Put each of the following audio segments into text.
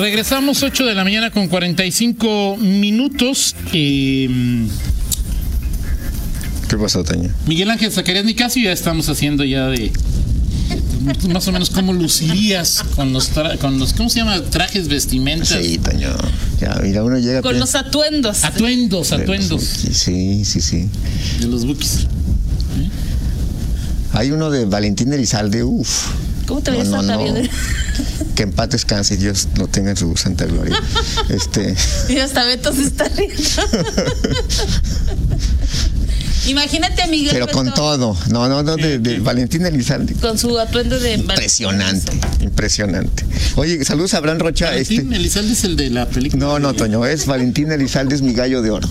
regresamos 8 de la mañana con 45 minutos. Eh, ¿Qué pasó, Toño? Miguel Ángel Zacarías Nicasio, ya estamos haciendo ya de más o menos cómo lucirías con los, tra- con los ¿cómo se llama? Trajes, vestimentas, Sí, Toño. Ya, mira, uno llega Con los atuendos. atuendos, atuendos Sí, sí, sí. de los bookies. Hay uno de Valentín Elizalde, uff. ¿Cómo te No, ves no, Santa no. Que en paz descanse y Dios lo tenga en su santa gloria. Este, Y hasta Beto se está riendo. Imagínate a Miguel pero con Beto todo. No, no, no, de, de Valentín Elizalde. con su atuendo de Impresionante, impresionante. Oye, saludos a Abraham Rocha. Este, Valentín Elizalde es el de la película. no, no, Toño, es Valentín Elizalde, es mi gallo de oro.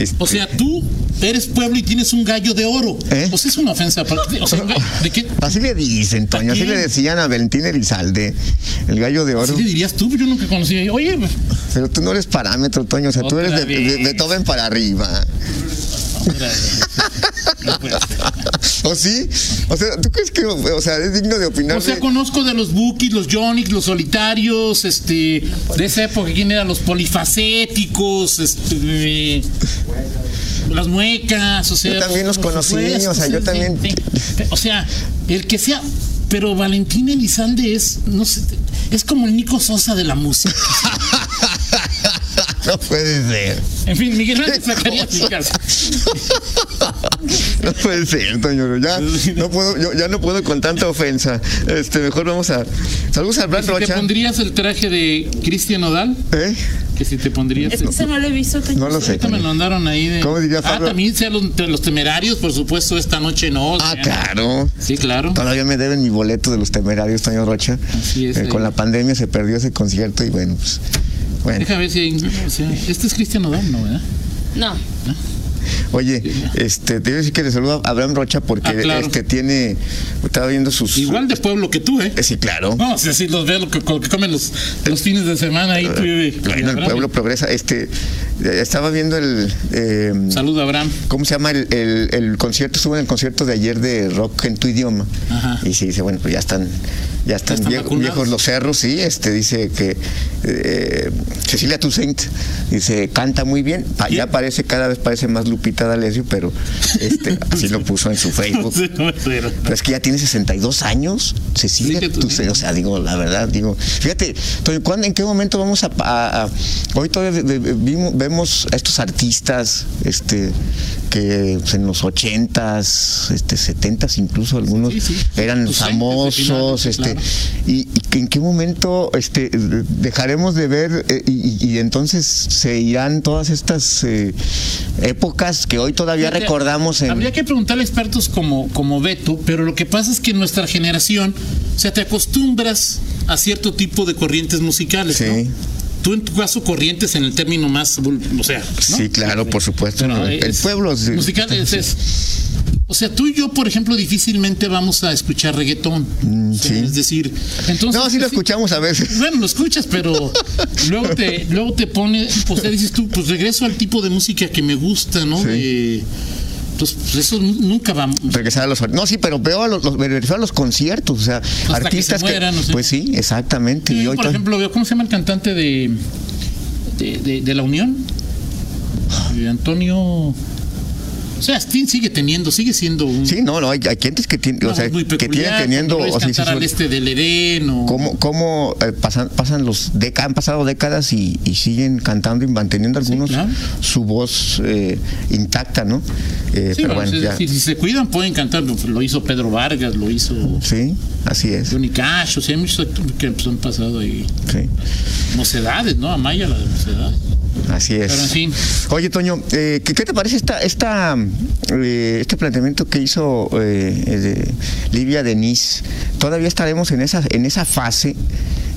Este, O sea, tú eres pueblo y tienes un gallo de oro. ¿Eh? O sea, es una ofensa. O sea, ¿de qué? así le dicen, Toño, así le decían a Valentín Elizalde, el gallo de oro. ¿Así le dirías tú? Yo nunca conocí. Oye, pues, Pero tú no eres parámetro, Toño, o sea, tú eres de, de-. Beethoven para arriba. Mira, no puede ser. ¿O sí? O sea, ¿tú crees que o sea, es digno de opinar? O sea, de- conozco de los Bookies, los Jonix, los solitarios, este, de esa época, ¿quién eran los polifacéticos? Este, las muecas, o sea. Yo también los conocí, o sea, yo también-. O sea, el que sea. Pero Valentín Elizalde es, no sé, es como el Nico Sosa de la música. No puede ser. En fin, Miguel Ángel Zacarías mi casa. No puede ser, Toño. Ya no puedo, yo ya no puedo con tanta ofensa. Este, mejor vamos a. Saludos a Abraham Si te Rocha. pondrías el traje de Cristian Odal, ¿Eh? que si te pondrías. Es que ese no lo he visto. Toño. No lo sé. Me lo Toño. mandaron ahí de. ¿Cómo diría Ah, Pablo? también sean los, los temerarios, por supuesto, esta noche no. Ah, claro. Sí, claro. Todavía me deben mi boleto de los temerarios, Toño Rocha. Así es, Eh, con la pandemia se perdió ese concierto y bueno, pues. Bueno. Déjame ver si hay. o sea, este es Cristian Odal, ¿no, verdad? No. Oye, este, te iba a decir que le saludo a Abraham Rocha porque Ah, claro. este tiene. Estaba viendo sus. Igual de pueblo que tú, ¿eh? Eh, Sí, claro. No, sea, sí, los veo lo que, lo que comen los, los fines de semana ahí. tú, y- y Bueno, el pueblo progresa. Este, eh, estaba viendo el. eh, Saluda, Abraham. ¿Cómo se llama el, el, el concierto? Estuve en el concierto de ayer de rock en tu idioma. Ajá. Y sí, dice, bueno, pues ya están, ya están, viejos los cerros, sí. Este dice que eh, Cecilia Toussaint dice, canta muy bien. Ya parece, cada vez parece más Lupita D'Alessio, pero este, así lo puso en su Facebook. Pero es que ya tiene 62 años, Cecilia tú- o sea, digo, la verdad, digo, fíjate, Toño, ¿cuándo, ¿en qué momento vamos a, a- a- hoy todavía de- de- vimos- vemos a estos artistas, este, que pues, en los 80s, este, 70s incluso algunos Sí, sí. eran famosos, este, y, en qué momento, este, dejaremos de ver eh, y, y entonces se irán todas estas eh, épocas que hoy todavía Fíjate, recordamos en, Habría que preguntarle a expertos como, como Beto, pero lo que pasa es que en nuestra generación, o sea, te acostumbras a cierto tipo de corrientes musicales, Sí. ¿no? Tú en tu caso corrientes en el término más, o sea, ¿no? Sí, claro, por supuesto. Pero el es- pueblo sí. musical es, es- o sea, tú y yo, por ejemplo, difícilmente vamos a escuchar reggaetón. Mm, sí. Es decir, entonces No, sí lo escuchamos a veces. bueno, lo escuchas, pero luego te, luego te pone, o sea, dices tú, pues regreso al tipo de música que me gusta, ¿no? Sí. Eh, pues, pues eso nu- nunca va. Regresar a los. No, sí, pero veo a los, los- a los conciertos, o sea, que artistas se mueran, o sea. Pues sí, exactamente. Yo, y hoy por ejemplo, veo, ¿cómo se llama el cantante de, de, de- de La Unión? Eh, Antonio. O sea, Sting sigue teniendo, sigue siendo un. Sí, no, no, hay, hay gentes que tienen, una o sea, que tienen teniendo. es o sea, sí, al este del Edén o. cómo, cómo, eh, pasan, pasan los décadas, han pasado décadas y, y siguen cantando y manteniendo algunos claro. su voz eh, intacta, ¿no? Eh, Sí, pero bueno, bueno, es ya. decir, si se cuidan pueden cantar. Lo hizo Pedro Vargas, lo hizo Sí, así es. Johnny Cash, o sea, hay muchos que pues, han pasado ahí. Sí, Mocedades, ¿no? Amaya, la de Mocedades. Así es. Pero en fin. Oye, Toño, eh, ¿qué, qué te parece esta, esta, eh, este planteamiento que hizo eh, de Livia Denis? Todavía estaremos en esa, en esa fase.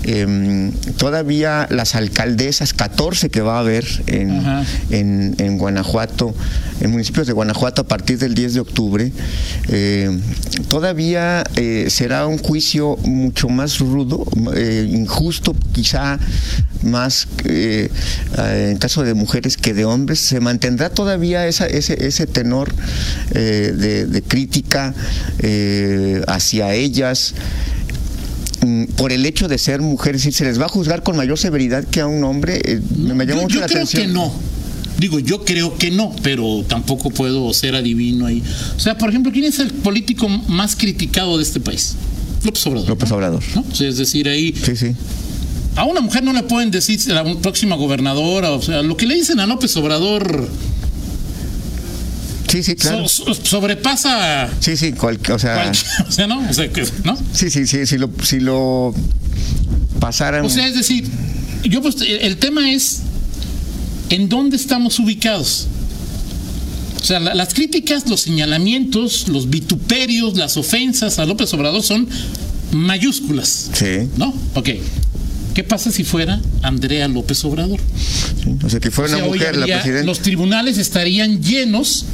em, todavía las alcaldesas, 14 que va a haber en, en, en Guanajuato, en municipios de Guanajuato a partir del 10 de octubre, eh, todavía eh, será un juicio mucho más rudo, injusto, quizá más en caso de mujeres que de hombres. Se mantendrá todavía esa, ese, ese tenor eh, de, de crítica eh, hacia ellas. Mm, por el hecho de ser mujer, es decir, se les va a juzgar con mayor severidad que a un hombre. Eh, me, me llama yo mucho yo la creo atención. que no. Digo, yo creo que no, pero tampoco puedo ser adivino ahí. O sea, por ejemplo, ¿quién es el político más criticado de este país? López Obrador. López ¿no? Obrador. ¿No? O sea, es decir, ahí Sí, sí. A una mujer no le pueden decir la próxima gobernadora, o sea, lo que le dicen a López Obrador Sí, sí, claro. so- so- sobrepasa Sí, sí, cual- o sea, o sea, ¿no? O sea, ¿no? sí, sí, sí, si lo, si lo pasaran. O sea, es decir, yo pues el el tema es en dónde estamos ubicados. O sea, la- las críticas, los señalamientos, los vituperios, las ofensas a López Obrador son mayúsculas. sí, ¿No? Ok. ¿Qué pasa si fuera Andrea López Obrador? sí. O sea, que fuera O sea, una mujer la presidenta. los tribunales estarían llenos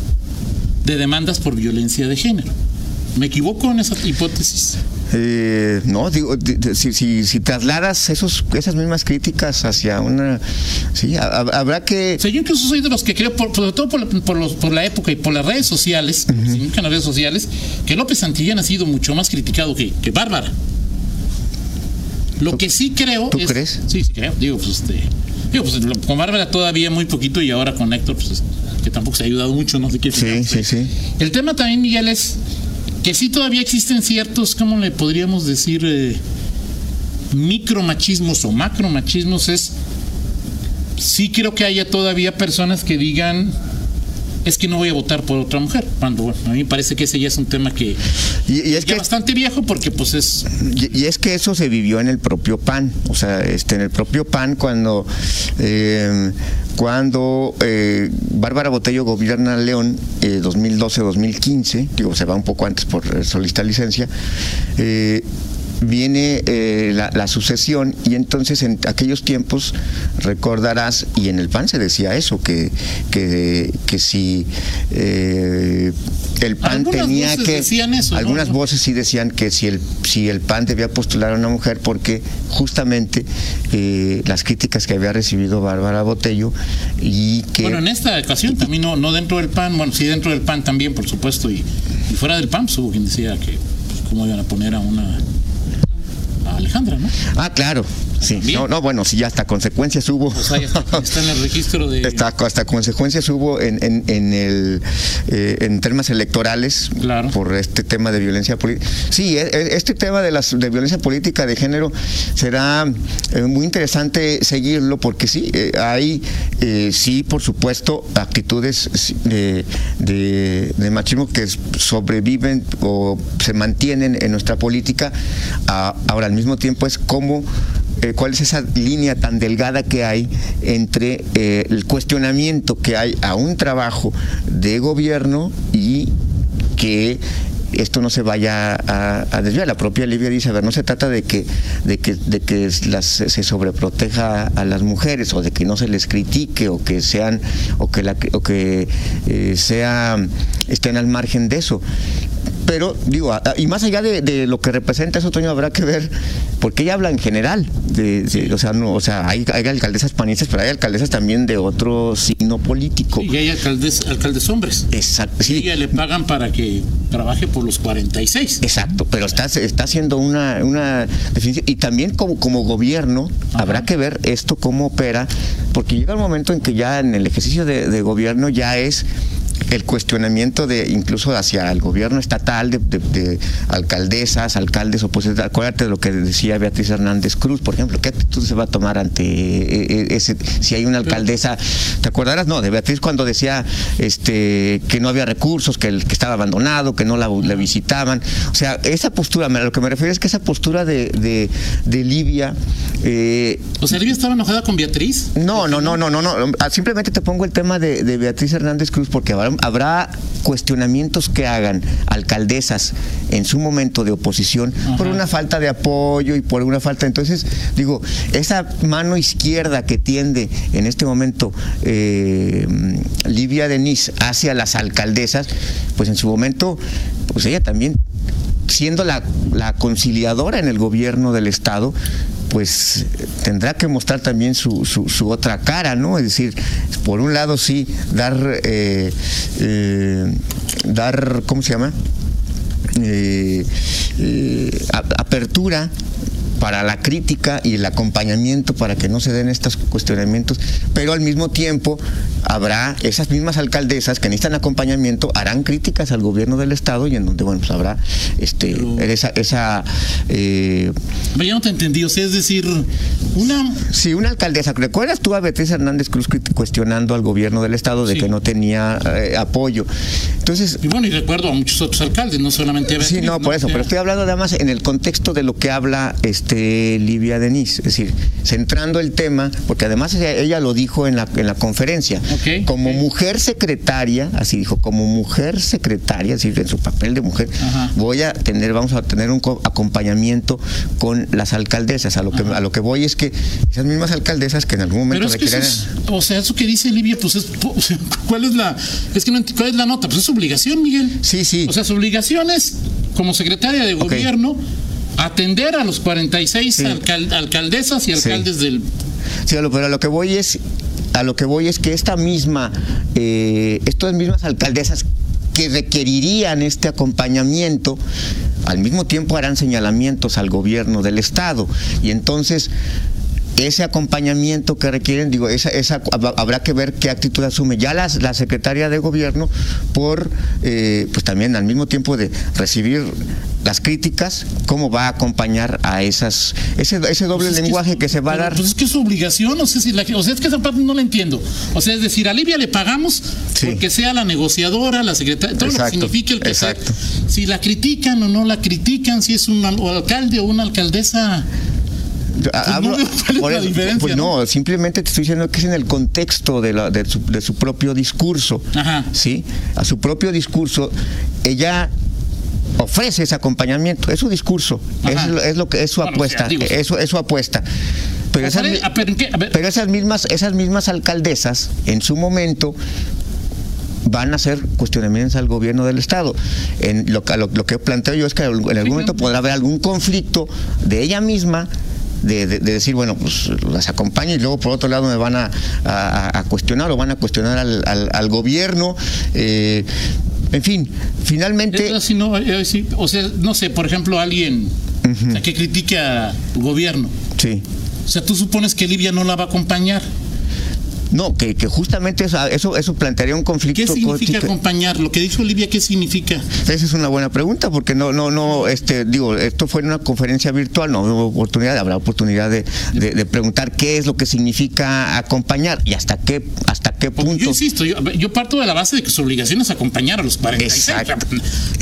de demandas por violencia de género. ¿Me equivoco en esa hipótesis? Eh, no, digo, di- di- si, si, si trasladas esos, esas mismas críticas hacia una. Sí, ha- ha- habrá que. O sea, yo incluso soy de los que creo, por, sobre todo por, los- por la época y por las redes sociales, porque significan las redes sociales, que López Santillán ha sido mucho más criticado que, que Bárbara. Lo que sí creo ¿Tú es- crees? Sí, sí creo. Digo, pues este. Digo, pues con Bárbara todavía muy poquito y ahora con Héctor, pues que tampoco se ha ayudado mucho, no sé qué. Sí, sí, sí. El tema también, Miguel, es que sí todavía existen ciertos, ¿cómo le podríamos decir? Eh, micromachismos o macromachismos es sí creo que haya todavía personas que digan es que no voy a votar por otra mujer cuando bueno, a mí me parece que ese ya es un tema que Y, y es ya que bastante viejo porque pues es Y, y es que eso se vivió en el propio PAN, o sea, este, en el propio PAN cuando eh, cuando eh, Bárbara Botello gobierna León eh, 2012-2015, digo, se va un poco antes por solicitar licencia, eh, viene eh, la, la sucesión y entonces en aquellos tiempos recordarás y en el PAN se decía eso que que, que si eh, el PAN Algunas tenía voces que decían eso, ¿no? algunas voces sí decían que si el si el PAN debía postular a una mujer porque justamente eh, las críticas que había recibido Bárbara Botello y que bueno en esta ocasión también no, no dentro del PAN bueno sí dentro del PAN también por supuesto y, y fuera del PAN pues, hubo quien decía que pues, cómo iban a poner a una Alejandra no ah claro sí no no bueno si ya hasta consecuencias hubo o sea está, está en el registro de Hasta, hasta consecuencias hubo en, en, en el eh, en temas electorales Claro. por este tema de violencia política. Sí, e- e- este tema de las de violencia política de género será eh, muy interesante seguirlo porque sí eh, hay sí por supuesto actitudes sí, de, de, de machismo que sobreviven o se mantienen en nuestra política. Ah, ahora al mismo tiempo es como eh, cuál es esa línea tan delgada que hay entre eh, el cuestionamiento que hay a un trabajo de gobierno y que esto no se vaya a, desviar. La propia Livia dice, a ver, no se trata de que, de que, de que se sobreproteja a las mujeres o de que no se les critique o que sean, o que o que eh, sea estén al margen de eso. Pero, digo, y más allá de, de lo que representa eso, Toño, habrá que ver, porque ella habla en general, de, de- o sea, no, o sea hay, hay alcaldesas panistas, pero hay alcaldesas también de otro signo político. y hay alcaldes alcaldes hombres Exacto, y sí, ella le pagan para que trabaje por los 46 exacto, pero está, está haciendo una, una definición. Y también como, como gobierno, Ajá. habrá que ver esto cómo opera, porque llega un momento en que ya en el ejercicio de, de gobierno ya es el cuestionamiento de incluso hacia el gobierno estatal de, de- de alcaldesas, alcaldes opositores. Acuérdate de lo que decía Beatriz Hernández Cruz, por ejemplo, ¿qué actitud se va a tomar ante eh, eh, ese si hay una alcaldesa? ¿Te acordarás? No, de Beatriz cuando decía este que no había recursos, que, el- que estaba abandonado, que no la, la visitaban. O sea, esa postura, a lo que me refiero es que esa postura de, de, de Libia eh, o sea Livia estaba enojada con Beatriz no, no, no, no, no, no. Simplemente te pongo el tema de, de Beatriz Hernández Cruz porque habrá, habrá cuestionamientos que hagan alcaldesas en su momento de oposición por una falta de apoyo y por una falta. Entonces, digo, esa mano izquierda que tiende en este momento eh, Livia Denis hacia las alcaldesas, pues en su momento, pues ella también siendo la, la conciliadora en el gobierno del Estado, pues tendrá que mostrar también su, su, otra cara, ¿no? Es decir, por un lado sí, dar, eh, eh, dar, ¿cómo se llama? Eh, eh, apertura para la crítica y el acompañamiento para que no se den estos cuestionamientos, pero al mismo tiempo habrá esas mismas alcaldesas que necesitan acompañamiento, harán críticas al gobierno del estado y en donde bueno pues habrá este esa, esa eh, Pero ya no te entendí, o sea, es decir, una Sí, una alcaldesa. ¿Recuerdas tú a Beatriz Hernández Cruz cuestionando al gobierno del estado de Sí. que no tenía eh, apoyo? Entonces, y bueno, y recuerdo a muchos otros alcaldes, no solamente a sí, Beatriz, no, por eso, sea, pero estoy hablando además en el contexto de lo que habla este Livia Denis, es decir, centrando el tema, porque además ella, ella lo dijo en la, en la conferencia, como mujer secretaria, así dijo, como mujer secretaria, es decir, en su papel de mujer, Ajá. voy a tener, vamos a tener un co- acompañamiento con las alcaldesas. A lo que a lo que voy es que esas mismas alcaldesas que en algún momento Pero es que eso requieran- es, o sea, eso que dice Livia, pues es, ¿cuál es la, es que no cuál es la nota? Pues es su obligación, Miguel. Sí, sí. O sea, su obligación es, como secretaria de gobierno, atender a los 46 Sí. alcal- alcaldesas y Sí. alcaldes del... Sí, pero a lo que voy es, a lo que voy es que esta misma, eh, estas mismas alcaldesas que requerirían este acompañamiento, al mismo tiempo harán señalamientos al gobierno del estado y entonces ese acompañamiento que requieren, digo, esa, esa hab- habrá que ver qué actitud asume ya las- la secretaria de gobierno por, eh, pues también al mismo tiempo de recibir las críticas, cómo va a acompañar a esas, ese, ese doble Pues es que lenguaje es- que, se va pero, a dar. Pues es que es su obligación, no sé si la, o sea, es que esa parte no la entiendo. O sea, es decir, a Livia le pagamos Sí. porque sea la negociadora, la secretaria, todo Exacto, lo que signifique el que sea. exacto. Si la critican o no la critican, si es un al- o alcalde o una alcaldesa. Hablo- no veo cuál es por la eso, diferencia, pues ¿no? no, simplemente te estoy diciendo que es en el contexto de, la- de su, de su propio discurso. Ajá. ¿sí? A su propio discurso, ella ofrece ese acompañamiento, es su discurso, es, lo- es lo que es su Bueno, o apuesta, sea, es, su- es su apuesta. Pero esas, ah, mismas, esas mismas alcaldesas, en su momento, van a hacer cuestionamientos al gobierno del estado. En lo, que- lo, lo que planteo yo es que en algún momento podrá haber algún conflicto de ella misma. De, de- de decir, bueno, pues las acompaño y luego por otro lado me van a, a- a cuestionar o van a cuestionar al, al- al gobierno. eh, en fin, finalmente... Es así, no, eh, sí, o sea, no sé, por ejemplo, alguien o sea, que critique al gobierno. Sí. O sea, tú supones que Livia no la va a acompañar. No, que, que justamente eso, eso, eso plantearía un conflicto. ¿Qué significa acompañar? Lo que dijo Livia, ¿qué significa? Esa es una buena pregunta porque no, no, no, este, digo, esto fue en una conferencia virtual, no hubo oportunidad, habrá oportunidad de, de- de preguntar qué es lo que significa acompañar y hasta qué, hasta qué Porque punto. Yo insisto, yo, yo parto de la base de que su obligación es acompañar a los 46. Exacto.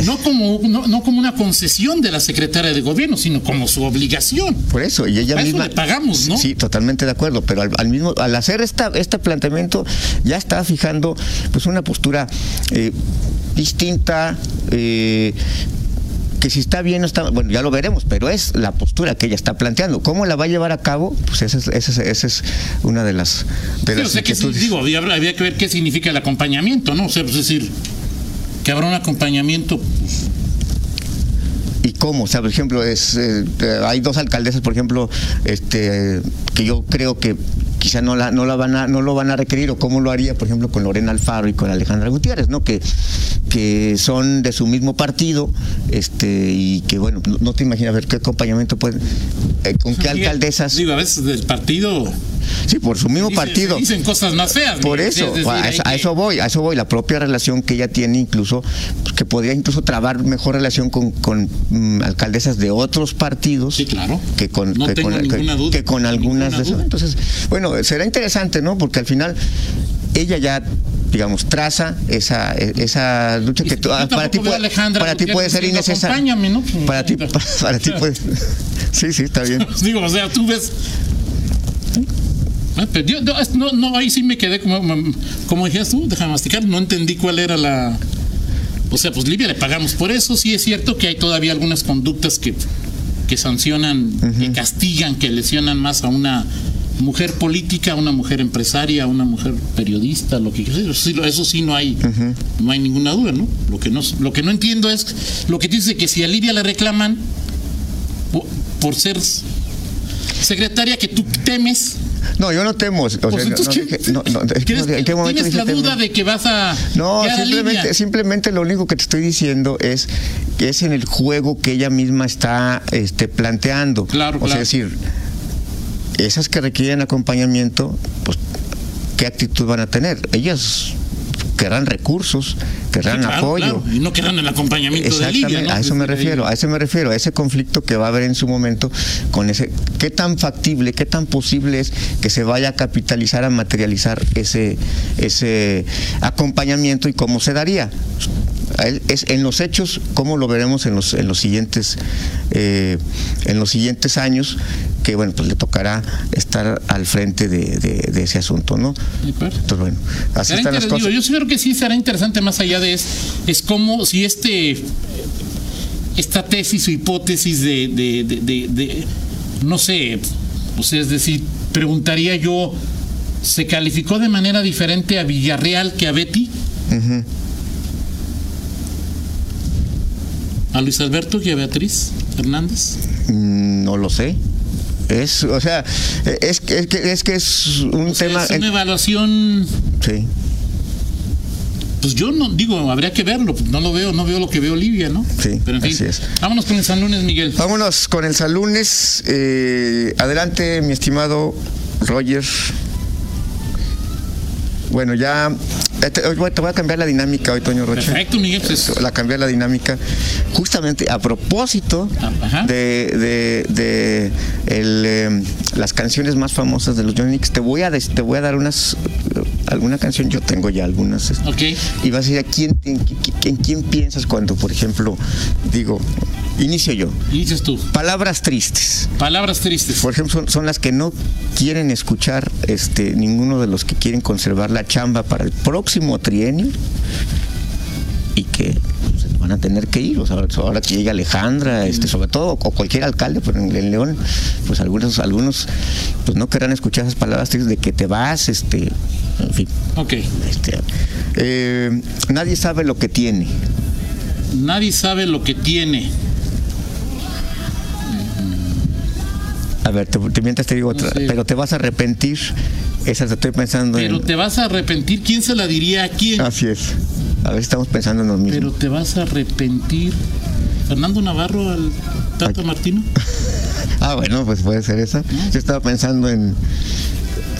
No como, no, no como una concesión de la secretaria de gobierno, sino como su obligación. Por eso, y ella Para eso misma. le pagamos, ¿no? Sí, totalmente de acuerdo, pero al, al mismo, al hacer esta, este planteamiento, ya está fijando pues una postura eh, distinta. eh, que si está bien o está bueno ya lo veremos pero es la postura que ella está planteando cómo la va a llevar a cabo pues esa es, esa es, esa es una de las de Sí, las o sea, que digo, había, había que ver qué significa el acompañamiento, ¿no? O sea, pues es decir, que habrá un acompañamiento. y cómo o sea por ejemplo es eh, hay dos alcaldesas por ejemplo este que yo creo que quizá no la no la van a no lo van a requerir o cómo lo haría por ejemplo con Lorena Alfaro y con Alejandra Gutiérrez no que que son de su mismo partido este y que bueno no, no te imaginas ver qué acompañamiento pueden eh, con qué alcaldesas Digo, a veces del partido. Sí por su mismo dicen- partido Dicen cosas más feas. por eso, es a, eso, a eso voy, a eso voy, la propia relación que ella tiene incluso, pues, que podría incluso trabar mejor relación con, con, mm, alcaldesas de otros partidos Sí, claro. que con, No que tengo con, ninguna que- duda, que con algunas de esas. Entonces, bueno, será interesante, ¿no? Porque al final ella ya digamos traza esa esa lucha que tú- para ti puede, para ti puede ser "Acompáñame", ¿no? para ti para ti puede sí sí está bien Digo, o sea, tú ves. Ah, pero yo- yo- no, no, ahí sí me quedé como, como dijiste tú, déjame masticar, no entendí cuál era la. O sea, pues Libia le pagamos por eso. Sí es cierto que hay todavía algunas conductas que, que sancionan, que castigan, que lesionan más a una mujer política, a una mujer empresaria, a una mujer periodista, lo que sea. Eso sí, eso sí no hay, no hay ninguna duda, ¿no? Lo que no, lo que no entiendo es lo que dice que si a Libia le reclaman por, por ser secretaria que tú temes No, yo no temo. O sea, Pues no- entonces, no ¿qué- no, no, ¿Tienes, no- ¿en qué momento tienes dije la duda temo? de que vas a No, simplemente, simplemente lo único que te estoy diciendo es que es en el juego que ella misma está este, planteando. Claro, o sea, es decir, esas que requieren acompañamiento, pues, ¿qué actitud van a tener? Ellas querrán recursos, querrán Sí, claro, apoyo. claro, Y no querrán el acompañamiento de Exactamente, Lidia, ¿no? a eso me refiero, a eso me refiero, a ese conflicto que va a haber en su momento con ese, qué tan factible, qué tan posible es que se vaya a capitalizar, a materializar ese, ese acompañamiento y cómo se daría. Es en los hechos, cómo lo veremos en los, en los siguientes, eh, en los siguientes años, que bueno, pues le tocará estar al frente de, de- de ese asunto, ¿no? Entonces, bueno, así Será están las cosas. digo, yo sí creo que sí será interesante más allá de es, es como si este esta tesis o hipótesis de, de- no sé, o sea, es decir, preguntaría yo, ¿se calificó de manera diferente a Villarreal que a Betty? Ujú. ¿A Luis Alberto y a Beatriz Hernández? Mm, No lo sé. Es, o sea, es, que- es que es que es un O sea, tema. es una evaluación, sí, pues yo no digo, habría que verlo, no lo veo, no veo lo que veo Olivia, ¿no? Sí, Pero en fin, así es. vámonos con el San Lunes, Miguel. Vámonos con el San Lunes. Eh, adelante, mi estimado Roger. Bueno, ya. eh, Te, voy- te voy a cambiar la dinámica hoy, Toño Rocha. Perfecto, Miguel, pues La cambiar la dinámica. Justamente a propósito Ah, ajá. de, de, de el, eh, las canciones más famosas de los Johnny te voy a, te voy a dar unas. eh, alguna canción, yo tengo ya algunas. este, Ok. y vas a decir, ¿a quién, en, en quién piensas cuando, por ejemplo, digo, inicio yo? Inicias tú. Palabras tristes. Palabras tristes. Por ejemplo, son, son las que no quieren escuchar este, ninguno de los que quieren conservar la chamba para el próximo trienio y que van a tener que ir. O sea, ahora que llega Alejandra, este, sobre todo, o cualquier alcalde, pero en, en León, pues algunos, algunos pues no querrán escuchar esas palabras tristes de que te vas, este, en fin. Ok. Este, eh, nadie sabe lo que tiene. Nadie sabe lo que tiene. A ver, te, te mientras te digo otra, sé. pero te vas a arrepentir. Esa te estoy pensando Pero en. te vas a arrepentir. ¿Quién se la diría a quién? Así es. A ver si estamos pensando en lo mismo. Pero te vas a arrepentir. Fernando Navarro al Tato Martino. Ah, bueno, pues puede ser esa. Yo estaba pensando en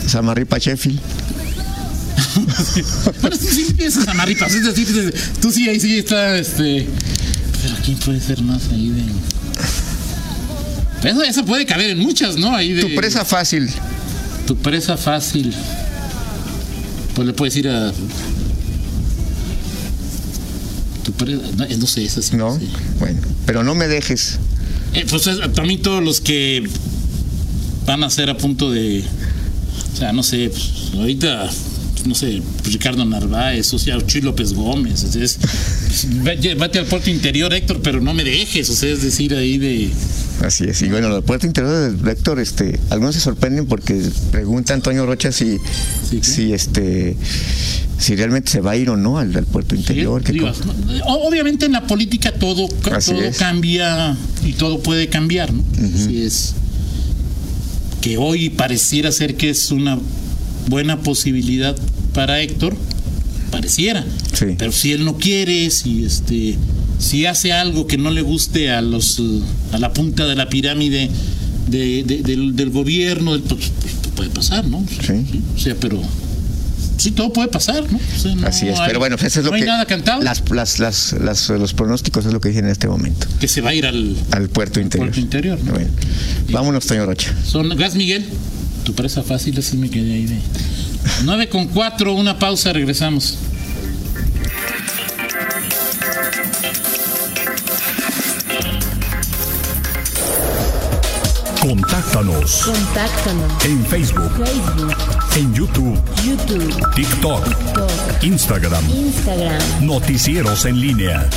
Samarripa Sheffield. Pero sí piensas a Maripas. Es decir, tú sí ahí sí está este. Pero quién puede ser más ahí de. Esa puede caber en muchas, ¿no? Ahí de. Tu presa fácil. Tu presa fácil. Pues le puedes ir a. Tu presa. No, no sé, esa sí. ¿No? sé. Bueno, pero no me dejes. Eh, pues es- también todos los que van a ser a punto de. O sea, no sé, pues, ahorita. No sé, Ricardo Narváez, o sea, Chuy López Gómez. o sea, es- vete al puerto interior, Héctor, pero no me dejes. O sea, es decir, ahí de. Así es. Y bueno, el puerto interior del Héctor, este, algunos se sorprenden porque pregunta Antonio Rocha si, Sí, si este, si realmente se va a ir o no al, al puerto interior. Sí, digo, obviamente en la política todo, Así todo es. cambia y todo puede cambiar, ¿no? Así es. Que hoy pareciera ser que es una buena posibilidad para Héctor, pareciera. Sí. Pero si él no quiere, si este si hace algo que no le guste a los eh, a la punta de la pirámide de- de- del, del gobierno, pues, pues, puede pasar, ¿no? Sí. O sea, pero sí todo puede pasar, ¿no? O sea, no Así es, hay- pero bueno, pues eso es lo no hay que nada cantado. Las, las, las, las- los pronósticos es lo que dicen en este momento. que se va a ir al Al puerto interior. puerto interior. ¿no? Bueno, vámonos, Toño Rocha. Son gas Miguel, tu presa fácil así me quedé ahí de 9 con 4, una pausa, regresamos. Contáctanos Contáctanos. en Facebook, Facebook, en YouTube, YouTube, TikTok, TikTok, Instagram. Instagram. Noticieros en línea.